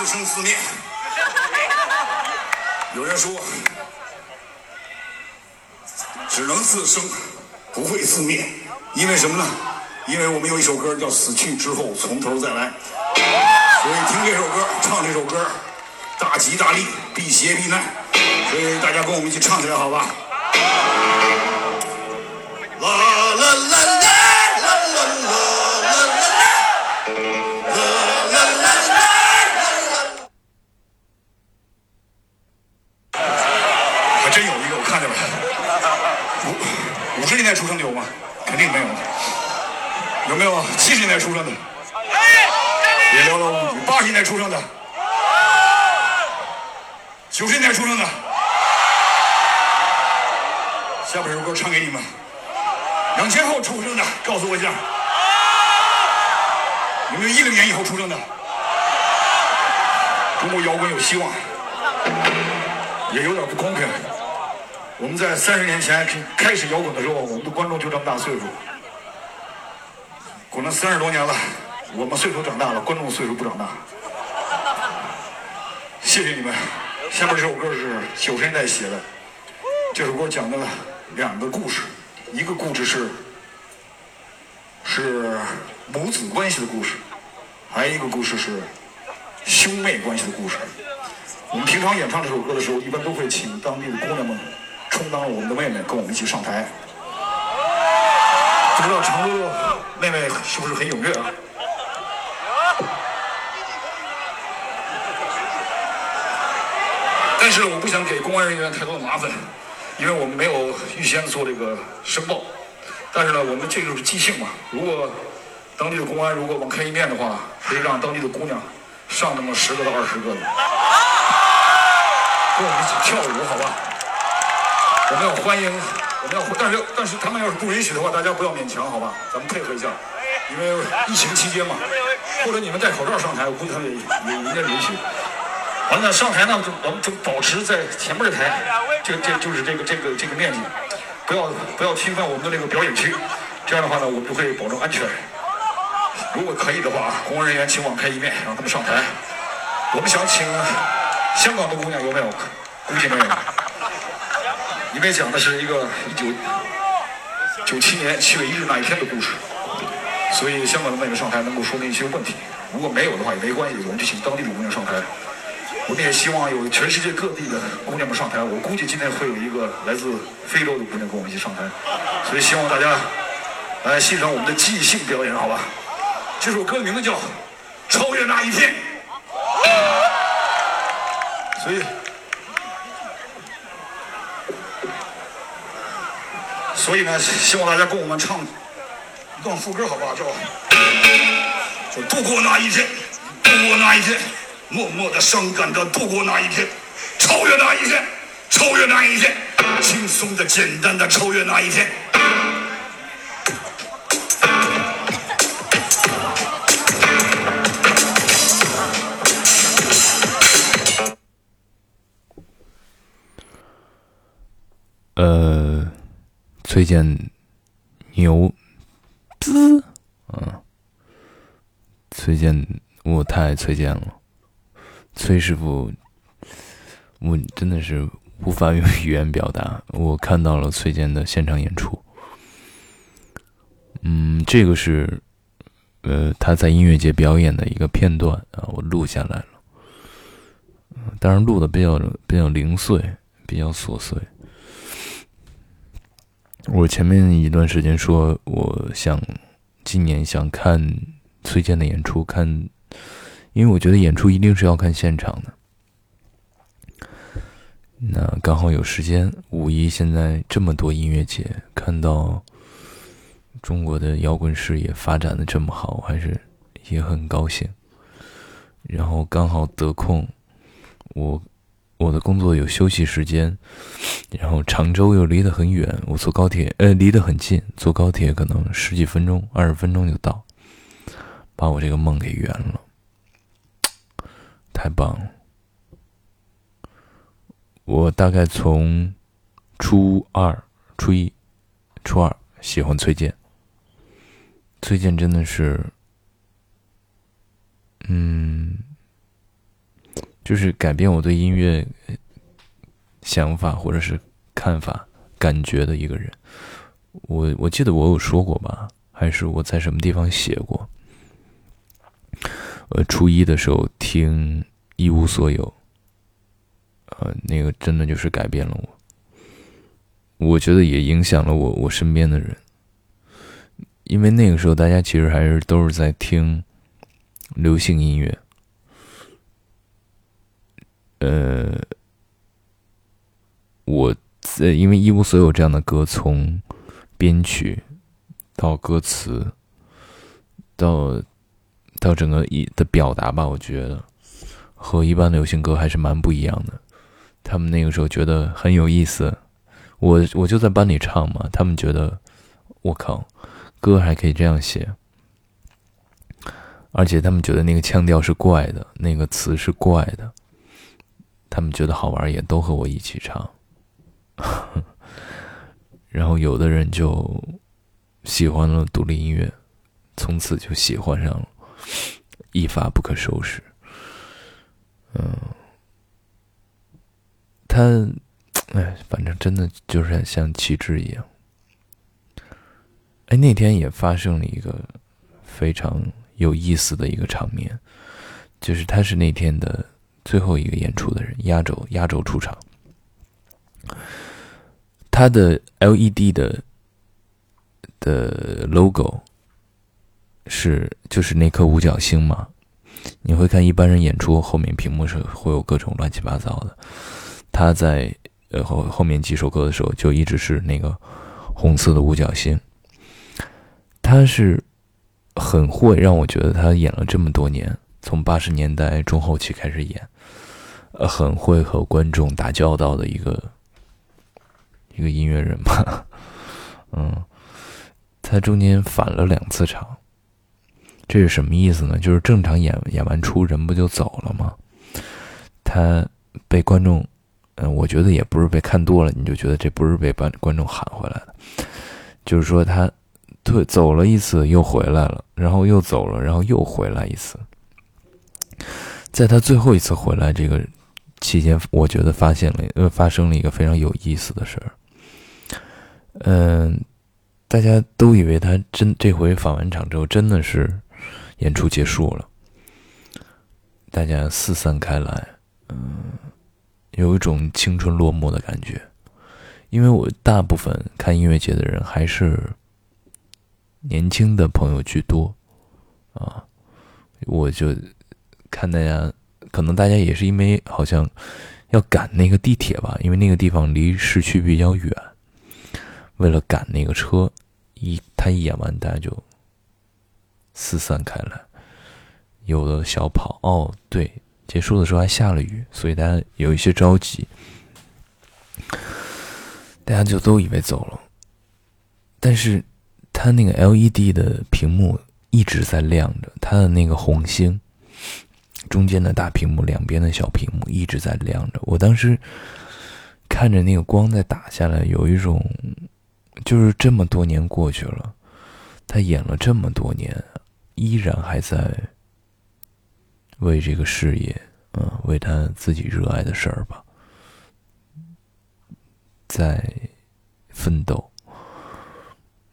自生自灭。有人说，只能自生，不会自灭，因为什么呢？因为我们有一首歌叫《死去之后从头再来》，所以听这首歌，唱这首歌，大吉大利，避邪避难。所以大家跟我们一起唱起来，好吧？出生的。下边有首歌唱给你们。两千后出生的，告诉我一下，有没有一零年以后出生的？中国摇滚有希望，也有点不公平。我们在三十年前开始摇滚的时候，我们的观众就这么大岁数。滚了三十多年了，我们岁数长大了，观众岁数不长大。谢谢你们。下面这首歌是九十年代写的，这首歌讲的两个故事，一个故事是是母子关系的故事，还有一个故事是兄妹关系的故事。我们平常演唱这首歌的时候，一般都会请当地的姑娘们充当我们的妹妹，跟我们一起上台。不知道成都妹妹是不是很踊跃啊？但是我不想给公安人员太多的麻烦，因为我们没有预先做这个申报。但是呢，我们这就是即兴嘛。如果当地的公安如果网开一面的话，可以让当地的姑娘上那么十个到二十个的，跟我们一起跳舞，好吧？我们要欢迎，我们要，但是但是他们要是不允许的话，大家不要勉强，好吧？咱们配合一下，因为疫情期间嘛，或者你们戴口罩上台，我估计他们也也应该允许。完了上台呢，就我们就保持在前面的台，这这就是这个这个这个面积，不要不要侵犯我们的这个表演区，这样的话呢，我们就会保证安全。如果可以的话，工作人员请网开一面，让他们上台。我们想请香港的姑娘有没有？估计没有。里面讲的是一个一九九七年七月一日那一天的故事，所以香港的妹妹上台能够说明一些问题。如果没有的话也没关系，我们就请当地的姑娘上台。我们也希望有全世界各地的姑娘们上台。我估计今天会有一个来自非洲的姑娘跟我们一起上台，所以希望大家来欣赏我们的即兴表演，好吧？这首歌名字叫《超越那一天》，所以。所以呢，希望大家跟我们唱一段副歌，好不好？叫“就度过那一天，度过那一天，默默的、伤感的度过那一天，超越那一天，超越那一天，轻松的、简单的超越那一天。”呃，崔健牛滋，嗯，崔健，我太爱崔健了，崔师傅，我真的是无法用语言表达。我看到了崔健的现场演出，嗯，这个是呃他在音乐节表演的一个片段啊，我录下来了，当然录的比较比较零碎，比较琐碎。我前面一段时间说，我想今年想看崔健的演出，看，因为我觉得演出一定是要看现场的。那刚好有时间，五一现在这么多音乐节，看到中国的摇滚事业发展的这么好，我还是也很高兴。然后刚好得空，我。我的工作有休息时间，然后常州又离得很远，我坐高铁，呃，离得很近，坐高铁可能十几分钟、二十分钟就到，把我这个梦给圆了，太棒了！我大概从初二、初一、初二喜欢崔健，崔健真的是，嗯，就是改变我对音乐想法或者是看法、感觉的一个人。我我记得我有说过吧，还是我在什么地方写过？呃，初一的时候听《一无所有》，呃，那个真的就是改变了我。我觉得也影响了我我身边的人，因为那个时候大家其实还是都是在听流行音乐。呃，我在因为《一无所有》这样的歌，从编曲到歌词到到整个一的表达吧，我觉得和一般的流行歌还是蛮不一样的。他们那个时候觉得很有意思，我我就在班里唱嘛，他们觉得我靠，歌还可以这样写，而且他们觉得那个腔调是怪的，那个词是怪的。他们觉得好玩，也都和我一起唱。然后有的人就喜欢了独立音乐，从此就喜欢上了，一发不可收拾。嗯，他，哎，反正真的就是像旗帜一样。哎，那天也发生了一个非常有意思的一个场面，就是他是那天的。最后一个演出的人，压轴压轴出场。他的 LED 的的 logo 是就是那颗五角星嘛？你会看一般人演出后面屏幕是会有各种乱七八糟的。他在呃后后面几首歌的时候就一直是那个红色的五角星。他是很会让我觉得他演了这么多年。从八十年代中后期开始演，呃，很会和观众打交道的一个一个音乐人吧，嗯，他中间返了两次场，这是什么意思呢？就是正常演演完出人不就走了吗？他被观众，嗯，我觉得也不是被看多了，你就觉得这不是被观观众喊回来的，就是说他退走了一次又回来了，然后又走了，然后又回来一次。在他最后一次回来这个期间，我觉得发现了呃发生了一个非常有意思的事儿。嗯，大家都以为他真这回返完场之后真的是演出结束了，大家四散开来，嗯，有一种青春落幕的感觉。因为我大部分看音乐节的人还是年轻的朋友居多，啊，我就。看大家，可能大家也是因为好像要赶那个地铁吧，因为那个地方离市区比较远。为了赶那个车，一他一演完，大家就四散开来，有的小跑。哦，对，结束的时候还下了雨，所以大家有一些着急，大家就都以为走了。但是他那个 LED 的屏幕一直在亮着，他的那个红星。中间的大屏幕，两边的小屏幕一直在亮着。我当时看着那个光在打下来，有一种就是这么多年过去了，他演了这么多年，依然还在为这个事业，嗯，为他自己热爱的事儿吧，在奋斗。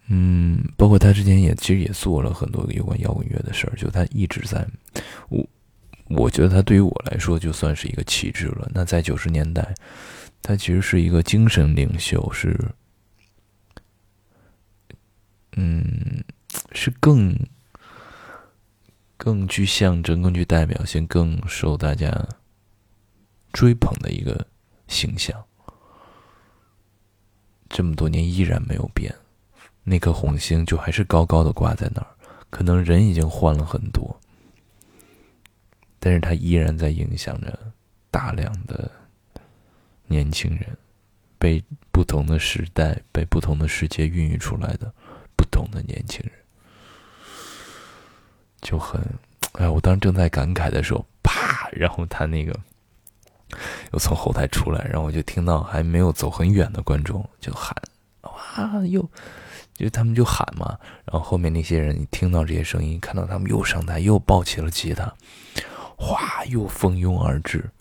嗯，包括他之前也其实也做了很多有关摇滚乐的事儿，就他一直在，我。我觉得他对于我来说就算是一个旗帜了。那在九十年代，他其实是一个精神领袖，是，嗯，是更更具象征、更具代表性、更受大家追捧的一个形象。这么多年依然没有变，那颗红星就还是高高的挂在那儿。可能人已经换了很多。但是它依然在影响着大量的年轻人，被不同的时代、被不同的世界孕育出来的不同的年轻人，就很哎，我当时正在感慨的时候，啪，然后他那个又从后台出来，然后我就听到还没有走很远的观众就喊哇，又就他们就喊嘛，然后后面那些人一听到这些声音，看到他们又上台又抱起了吉他。哗，又蜂拥而至，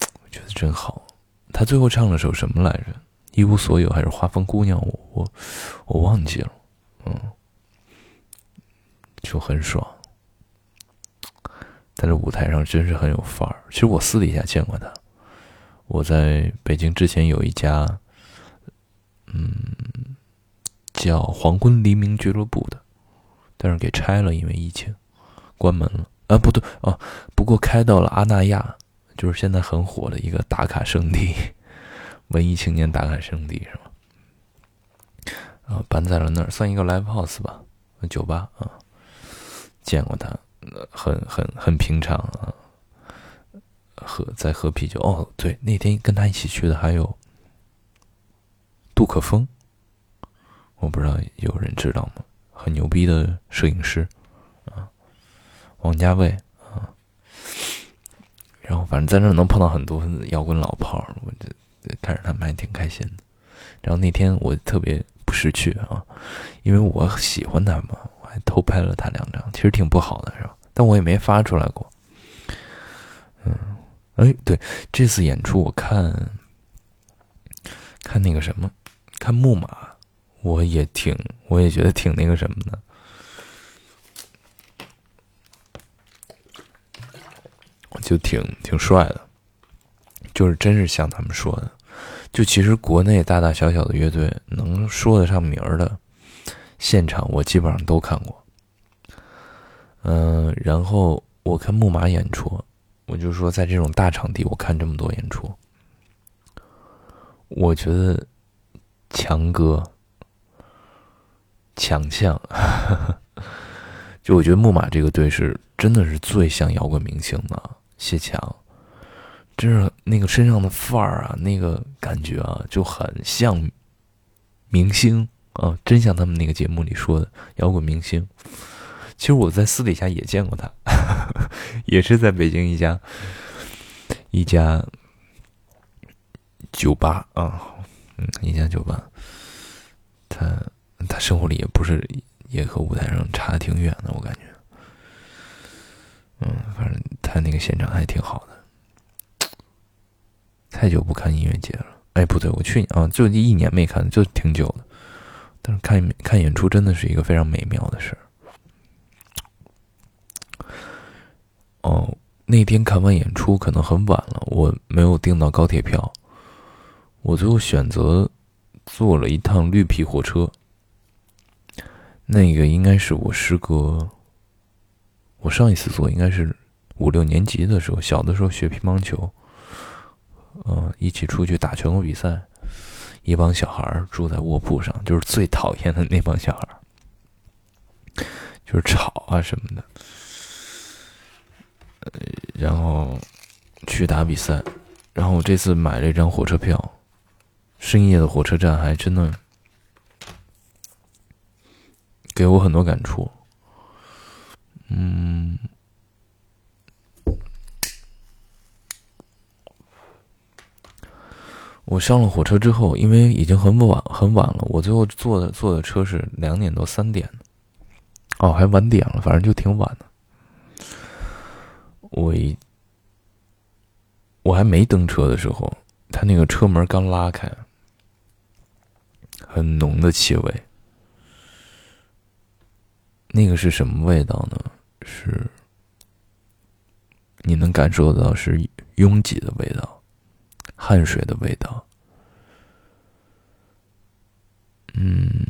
我觉得真好。他最后唱了首什么来着？一无所有还是花风姑娘？我我我忘记了。嗯，就很爽。在这舞台上真是很有范儿。其实我私底下见过他。我在北京之前有一家，嗯，叫黄昏黎明俱乐部的，但是给拆了，因为疫情关门了。啊，不对啊，不过开到了阿那亚，就是现在很火的一个打卡圣地，文艺青年打卡圣地是吧？啊，搬在了那儿，算一个 live house 吧，酒吧啊。见过他，很很很平常啊。喝在喝啤酒哦，对，那天跟他一起去的还有杜可风，我不知道有人知道吗？很牛逼的摄影师啊，王家卫啊，然后反正在那能碰到很多摇滚老炮儿，我就看着他们还挺开心的。然后那天我特别不识趣啊，因为我喜欢他嘛，还偷拍了他两张，其实挺不好的是吧？但我也没发出来过，嗯。哎，对，这次演出我看，看那个什么，看木马，我也挺，我也觉得挺那个什么的，就挺挺帅的，就是真是像他们说的，就其实国内大大小小的乐队能说得上名儿的，现场我基本上都看过，嗯，然后我看木马演出。我就说，在这种大场地，我看这么多演出，我觉得强哥强项，就我觉得木马这个队是真的是最像摇滚明星的谢强，真是那个身上的范儿啊，那个感觉啊，就很像明星。啊，真像他们那个节目里说的摇滚明星。其实我在私底下也见过他，也是在北京一家一家酒吧啊，嗯，一家酒吧。他他生活里也不是也和舞台上差的挺远的，我感觉。嗯，反正他那个现场还挺好的。太久不看音乐节了，哎，不对，我去年啊，就一年没看，就挺久的。但是看看演出真的是一个非常美妙的事儿。哦，那天看完演出可能很晚了，我没有订到高铁票，我最后选择坐了一趟绿皮火车。那个应该是我师哥，我上一次坐应该是五六年级的时候，小的时候学乒乓球，嗯，一起出去打全国比赛，一帮小孩住在卧铺上，就是最讨厌的那帮小孩，就是吵啊什么的。然后去打比赛，然后我这次买了一张火车票，深夜的火车站还真的给我很多感触。嗯，我上了火车之后，因为已经很晚很晚了，我最后坐的坐的车是两点多三点哦，还晚点了，反正就挺晚的。我一，我还没登车的时候，他那个车门刚拉开，很浓的气味。那个是什么味道呢？是，你能感受到是拥挤的味道，汗水的味道，嗯，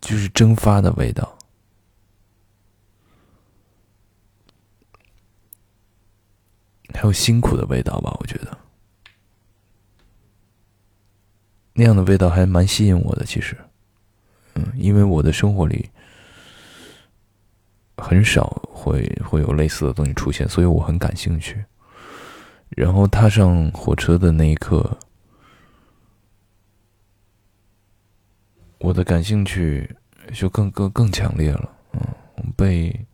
就是蒸发的味道。还有辛苦的味道吧，我觉得那样的味道还蛮吸引我的。其实，嗯，因为我的生活里很少会会有类似的东西出现，所以我很感兴趣。然后踏上火车的那一刻，我的感兴趣就更更更强烈了。嗯，被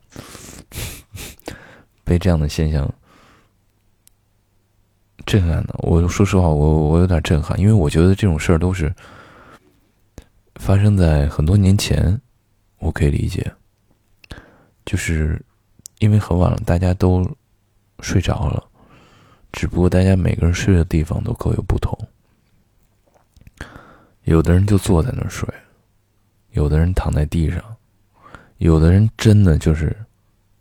被这样的现象。震撼的，我说实话，我我有点震撼，因为我觉得这种事儿都是发生在很多年前，我可以理解，就是因为很晚了，大家都睡着了，只不过大家每个人睡的地方都各有不同。有的人就坐在那儿睡，有的人躺在地上，有的人真的就是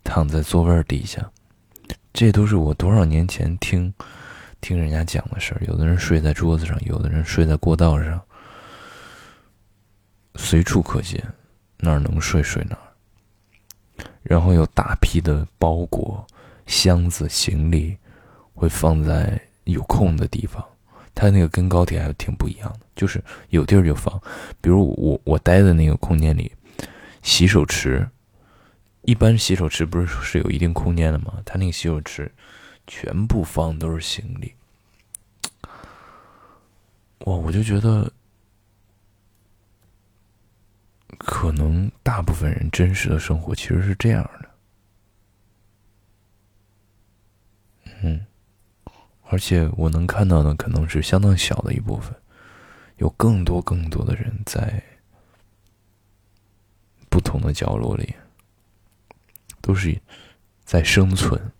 躺在座位底下。这都是我多少年前听听人家讲的事儿。有的人睡在桌子上，有的人睡在过道上，随处可见，哪儿能睡睡哪儿。然后有大批的包裹、箱子、行李会放在有空的地方。它那个跟高铁还挺不一样的，就是有地儿就放。比如我我待的那个空间里，洗手池，一般洗手池不是是有一定空间的吗？它那个洗手池全部放都是行李，哇！我就觉得，可能大部分人真实的生活其实是这样的，嗯。而且我能看到的可能是相当小的一部分，有更多更多的人在不同的角落里，都是在生存。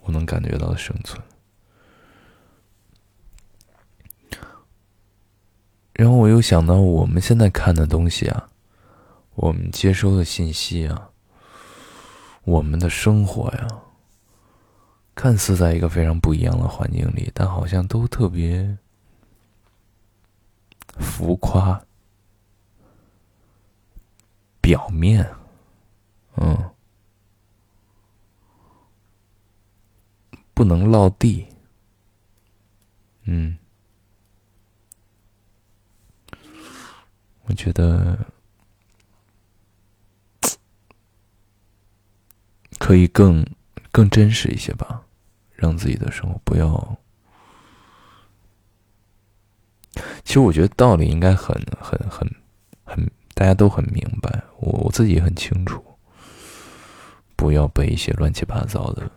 我能感觉到生存。然后我又想到，我们现在看的东西啊，我们接收的信息啊，我们的生活呀。看似在一个非常不一样的环境里，但好像都特别浮夸、表面，嗯，不能落地，嗯，我觉得可以更更真实一些吧。让自己的生活不要。其实我觉得道理应该很很很很，大家都很明白，我我自己也很清楚。不要被一些乱七八糟的，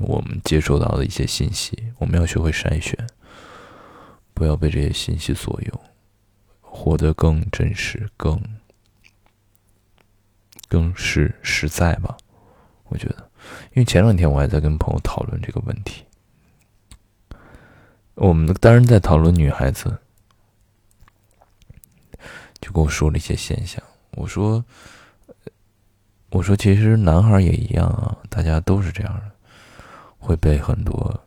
我们接收到的一些信息，我们要学会筛选，不要被这些信息左右，活得更真实，更更是实在吧。我觉得。因为前两天我还在跟朋友讨论这个问题，我们当然在讨论女孩子，就跟我说了一些现象。我说，我说其实男孩也一样啊，大家都是这样的，会被很多，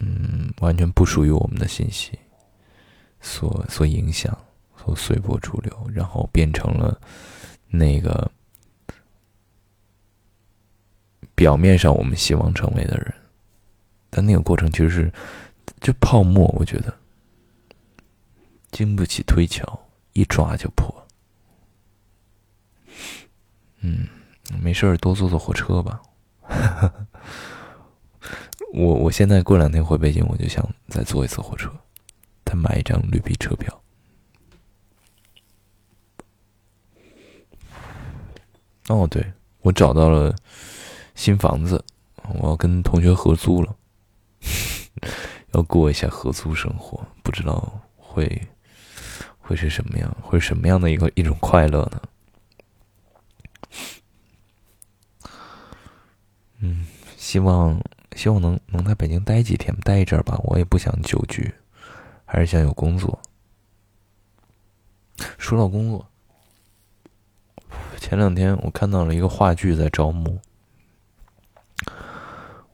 嗯，完全不属于我们的信息所所影响，所随波逐流，然后变成了那个。表面上我们希望成为的人，但那个过程其实是就泡沫。我觉得经不起推敲，一抓就破。嗯，没事儿多坐坐火车吧。我我现在过两天回北京，我就想再坐一次火车，再买一张绿皮车票。哦，对，我找到了。新房子，我要跟同学合租了，要过一下合租生活，不知道会会是什么样，会是什么样的一个一种快乐呢？嗯，希望希望能能在北京待几天，待一阵儿吧。我也不想久居，还是想有工作。说到工作，前两天我看到了一个话剧在招募。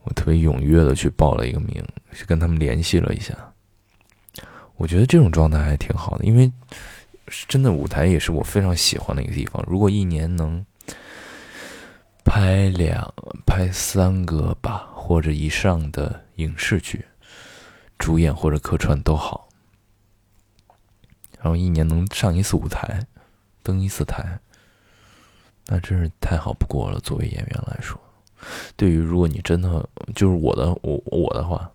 我特别踊跃的去报了一个名，去跟他们联系了一下。我觉得这种状态还挺好的，因为真的舞台也是我非常喜欢的一个地方。如果一年能拍两、拍三个吧，或者以上的影视剧，主演或者客串都好，然后一年能上一次舞台，登一次台，那真是太好不过了。作为演员来说。对于如果你真的就是我的我我的话，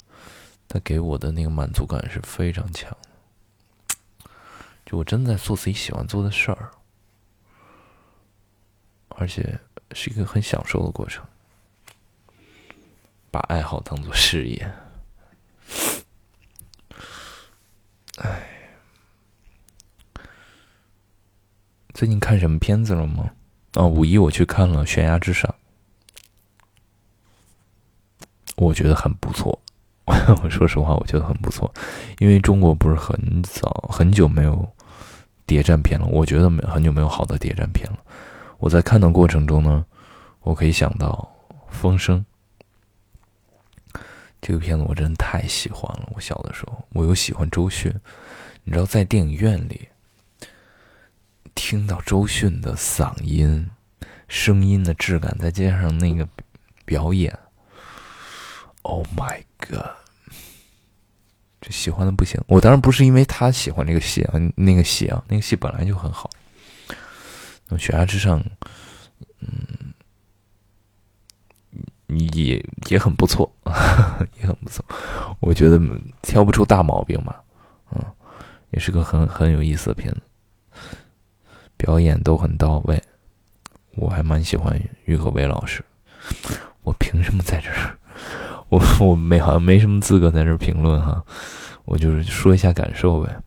他给我的那个满足感是非常强。就我真的在做自己喜欢做的事儿，而且是一个很享受的过程。把爱好当做事业，哎，最近看什么片子了吗？啊，五一我去看了《悬崖之上》。我觉得很不错。我说实话，我觉得很不错，因为中国不是很早很久没有谍战片了，我觉得没很久没有好的谍战片了。我在看的过程中呢，我可以想到《风声》这个片子，我真的太喜欢了。我小的时候，我又喜欢周迅，你知道，在电影院里听到周迅的嗓音、声音的质感，再加上那个表演，Oh my God！这喜欢的不行。我当然不是因为他喜欢这个戏啊，那个戏啊，那个戏本来就很好。那么《悬崖之上》，嗯，也也很不错，也很不错。我觉得挑不出大毛病嘛，嗯，也是个很很有意思的片子，表演都很到位。我还蛮喜欢于和伟老师。我凭什么在这儿？我 我没好像没什么资格在这评论哈，我就是说一下感受呗。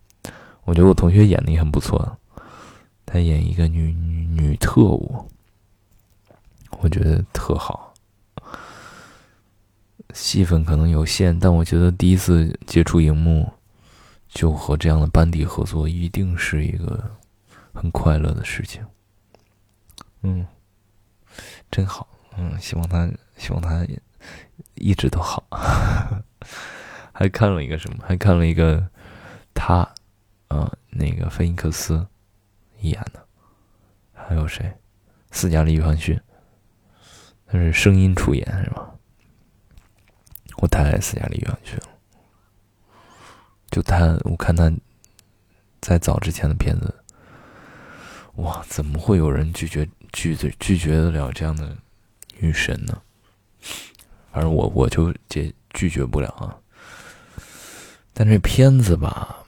我觉得我同学演的也很不错，他演一个女女女特务，我觉得特好。戏份可能有限，但我觉得第一次接触荧幕，就和这样的班底合作，一定是一个很快乐的事情。嗯，真好。嗯，希望他，希望他。一直都好，还看了一个什么？还看了一个他，嗯，那个菲尼克斯演的，还有谁？斯嘉丽·约翰逊，他是声音出演是吗？我太爱斯嘉丽·约翰逊了，就他，我看他在早之前的片子，哇，怎么会有人拒绝拒绝拒绝得了这样的女神呢？反正我我就拒拒绝不了啊，但这片子吧，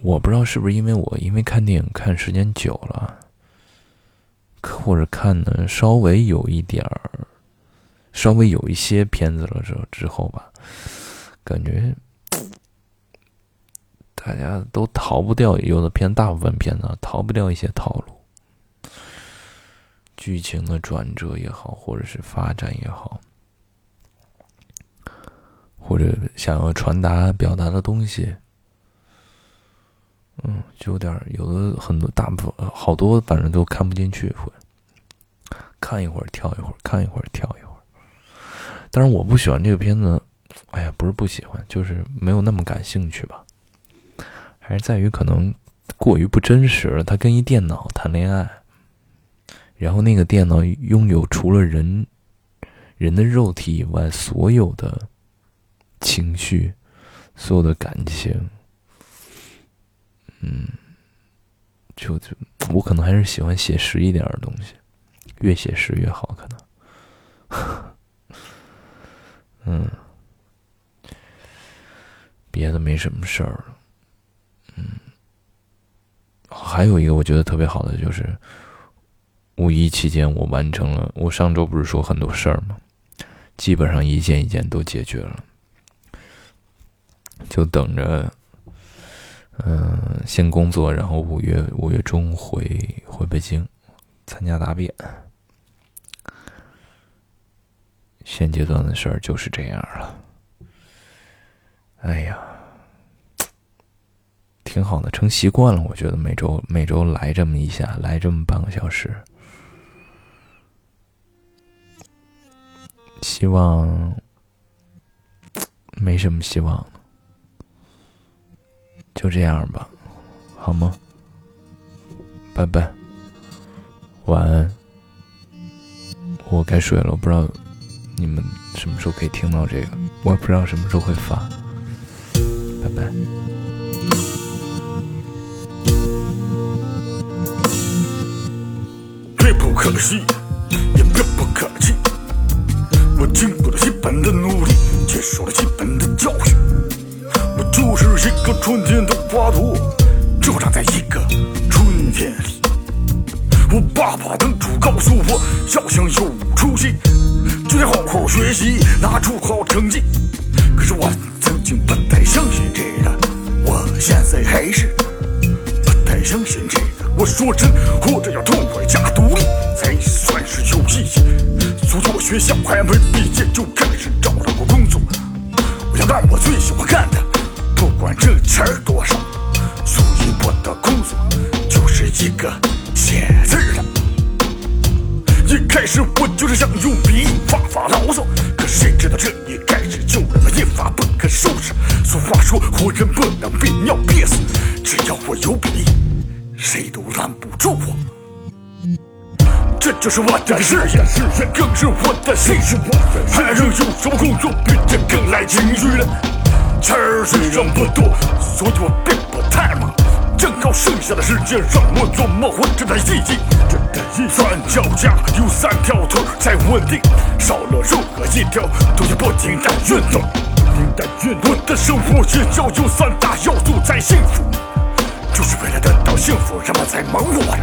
我不知道是不是因为我因为看电影看时间久了，或者看的稍微有一点儿，稍微有一些片子了之之后吧，感觉 大家都逃不掉，有的片大部分片子逃不掉一些套路，剧情的转折也好，或者是发展也好。或者想要传达表达的东西，嗯，就有点有的很多大部分好多反正都看不进去，会看一会儿跳一会儿，看一会儿跳一会儿。但是我不喜欢这个片子，哎呀，不是不喜欢，就是没有那么感兴趣吧。还是在于可能过于不真实了。他跟一电脑谈恋爱，然后那个电脑拥有除了人人的肉体以外所有的。情绪，所有的感情，嗯，就就我可能还是喜欢写实一点的东西，越写实越好，可能，嗯，别的没什么事儿。了，嗯，还有一个我觉得特别好的就是五一期间我完成了，我上周不是说很多事儿吗？基本上一件一件都解决了。就等着，嗯，先工作，然后五月五月中回回北京参加答辩。现阶段的事儿就是这样了。哎呀，挺好的，成习惯了。我觉得每周每周来这么一下，来这么半个小时，希望没什么希望。就这样吧，好吗？拜拜，晚安。我该睡了，我不知道你们什么时候可以听到这个，我也不知道什么时候会发。拜拜。可惜，憋尿憋死，只要我有笔，谁都拦不住我。这就是我的事业，事业更是我的兴趣。还能有什么工作比这更来情绪呢？钱儿虽然不多，所以我并不太忙。正好剩下的时间让我琢磨活着的意义。三脚架有三条腿儿才稳定，少了任何一条都要不停的运动。我的生活只要有三大要素才幸福，就是为了得到幸福，人们才忙活呀。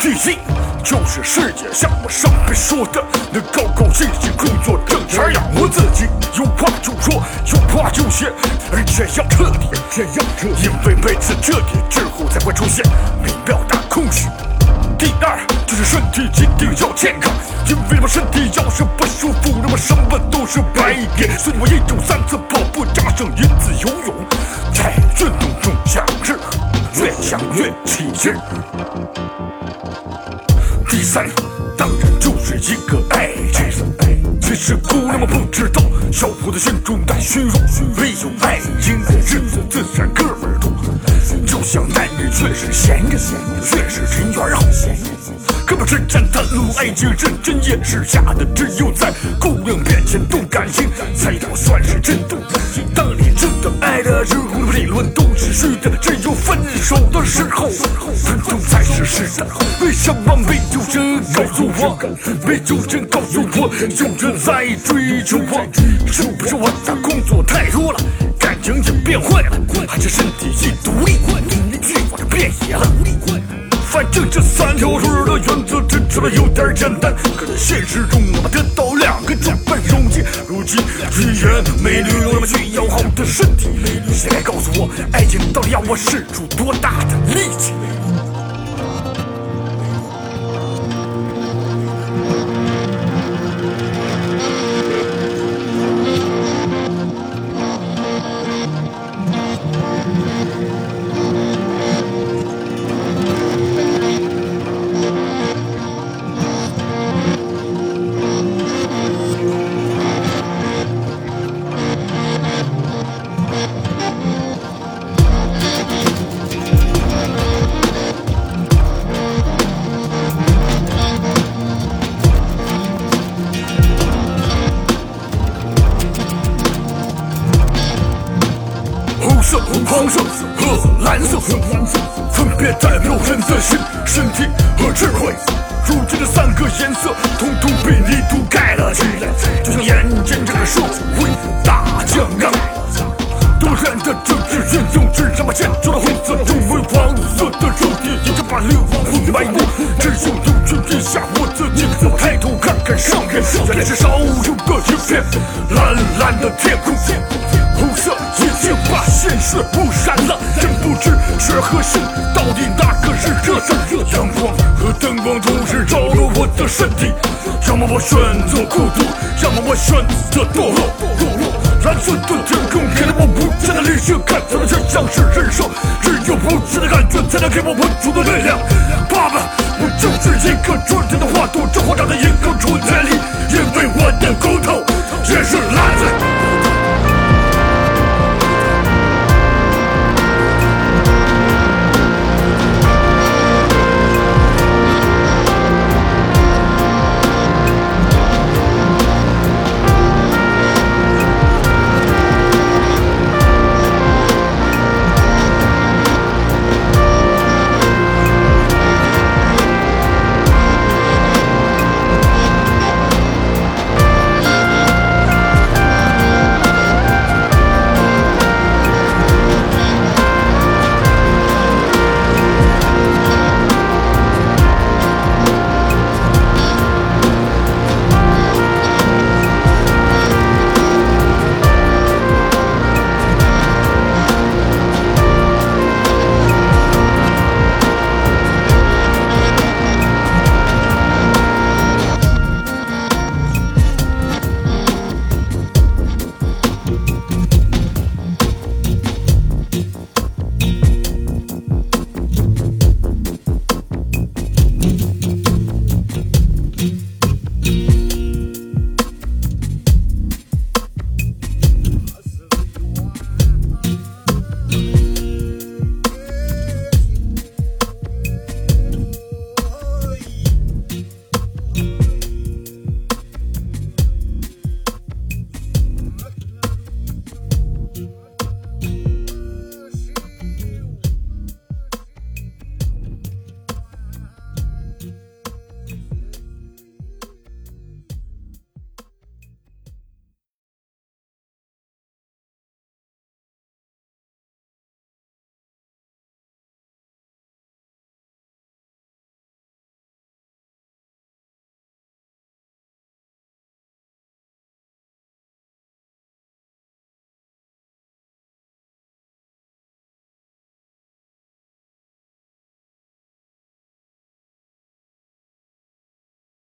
第一，就是世界像我上面说的，能高高兴兴工作挣钱养活自己，有话就说，有话就写，而且要彻底，这样彻底，因为每次彻底之后才会出现美妙的空虚。第二，就是身体一定要健康，因为我身体要是不舒服，那么什么都是白给。所以我一周三次跑步，加上一次游泳，在运动中享受，越想越起劲。第三，当然就是一个爱情。其实姑娘们不知道，小伙子心中带虚荣，没有爱情的日子男人越是闲着，越是人缘好。哥们之间袒露爱情，认真也是假的，只有在姑娘面前动感情，才能算是真的。当你真的爱的时候，理论都是虚的，只有分手的时候，真动才是实的。为什么没有人告诉我？没有人告诉我，有人在追求我？是不是我的工作太多了，感情也变坏了，还是身体一独立，欲望就变野了？反正这三条腿的原则听起来有点简单，可在现实中我们得到两个就不容易。如今语言美女那么需要好的身体，谁来告诉我，爱情到底要我使出多大的力气？黄色和蓝色，分别代表人的心、身体和智慧。如今这三个颜色，统统被泥土盖了起来，就像眼前这个社会大酱缸。突然的政治运动，只让我见到了红色中为黄色的肉体，已经把灵魂埋没。只有扭曲一下我自己，抬头看看上面，原来是少有的一片蓝蓝的天空。红色已经把现实污染了，真不知是和性到底哪个是热的？阳光和灯光同时照了我的身体，要么我选择孤独，要么我选择堕落。堕落。蓝色的天空给了我无限的理性，看起来就像是人生，只有无限的感觉才能给我稳住的力量。爸爸，我就是一个春天的花朵，这花长在一个春天里，因为我的骨头也是蓝的。